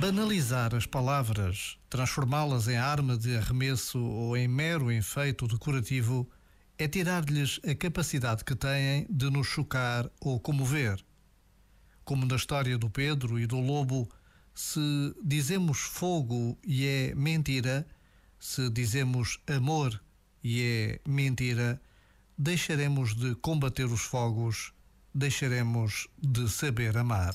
Banalizar as palavras, transformá-las em arma de arremesso ou em mero enfeito decorativo, é tirar-lhes a capacidade que têm de nos chocar ou comover. Como na história do Pedro e do Lobo, se dizemos fogo e é mentira, se dizemos amor e é mentira, deixaremos de combater os fogos, deixaremos de saber amar.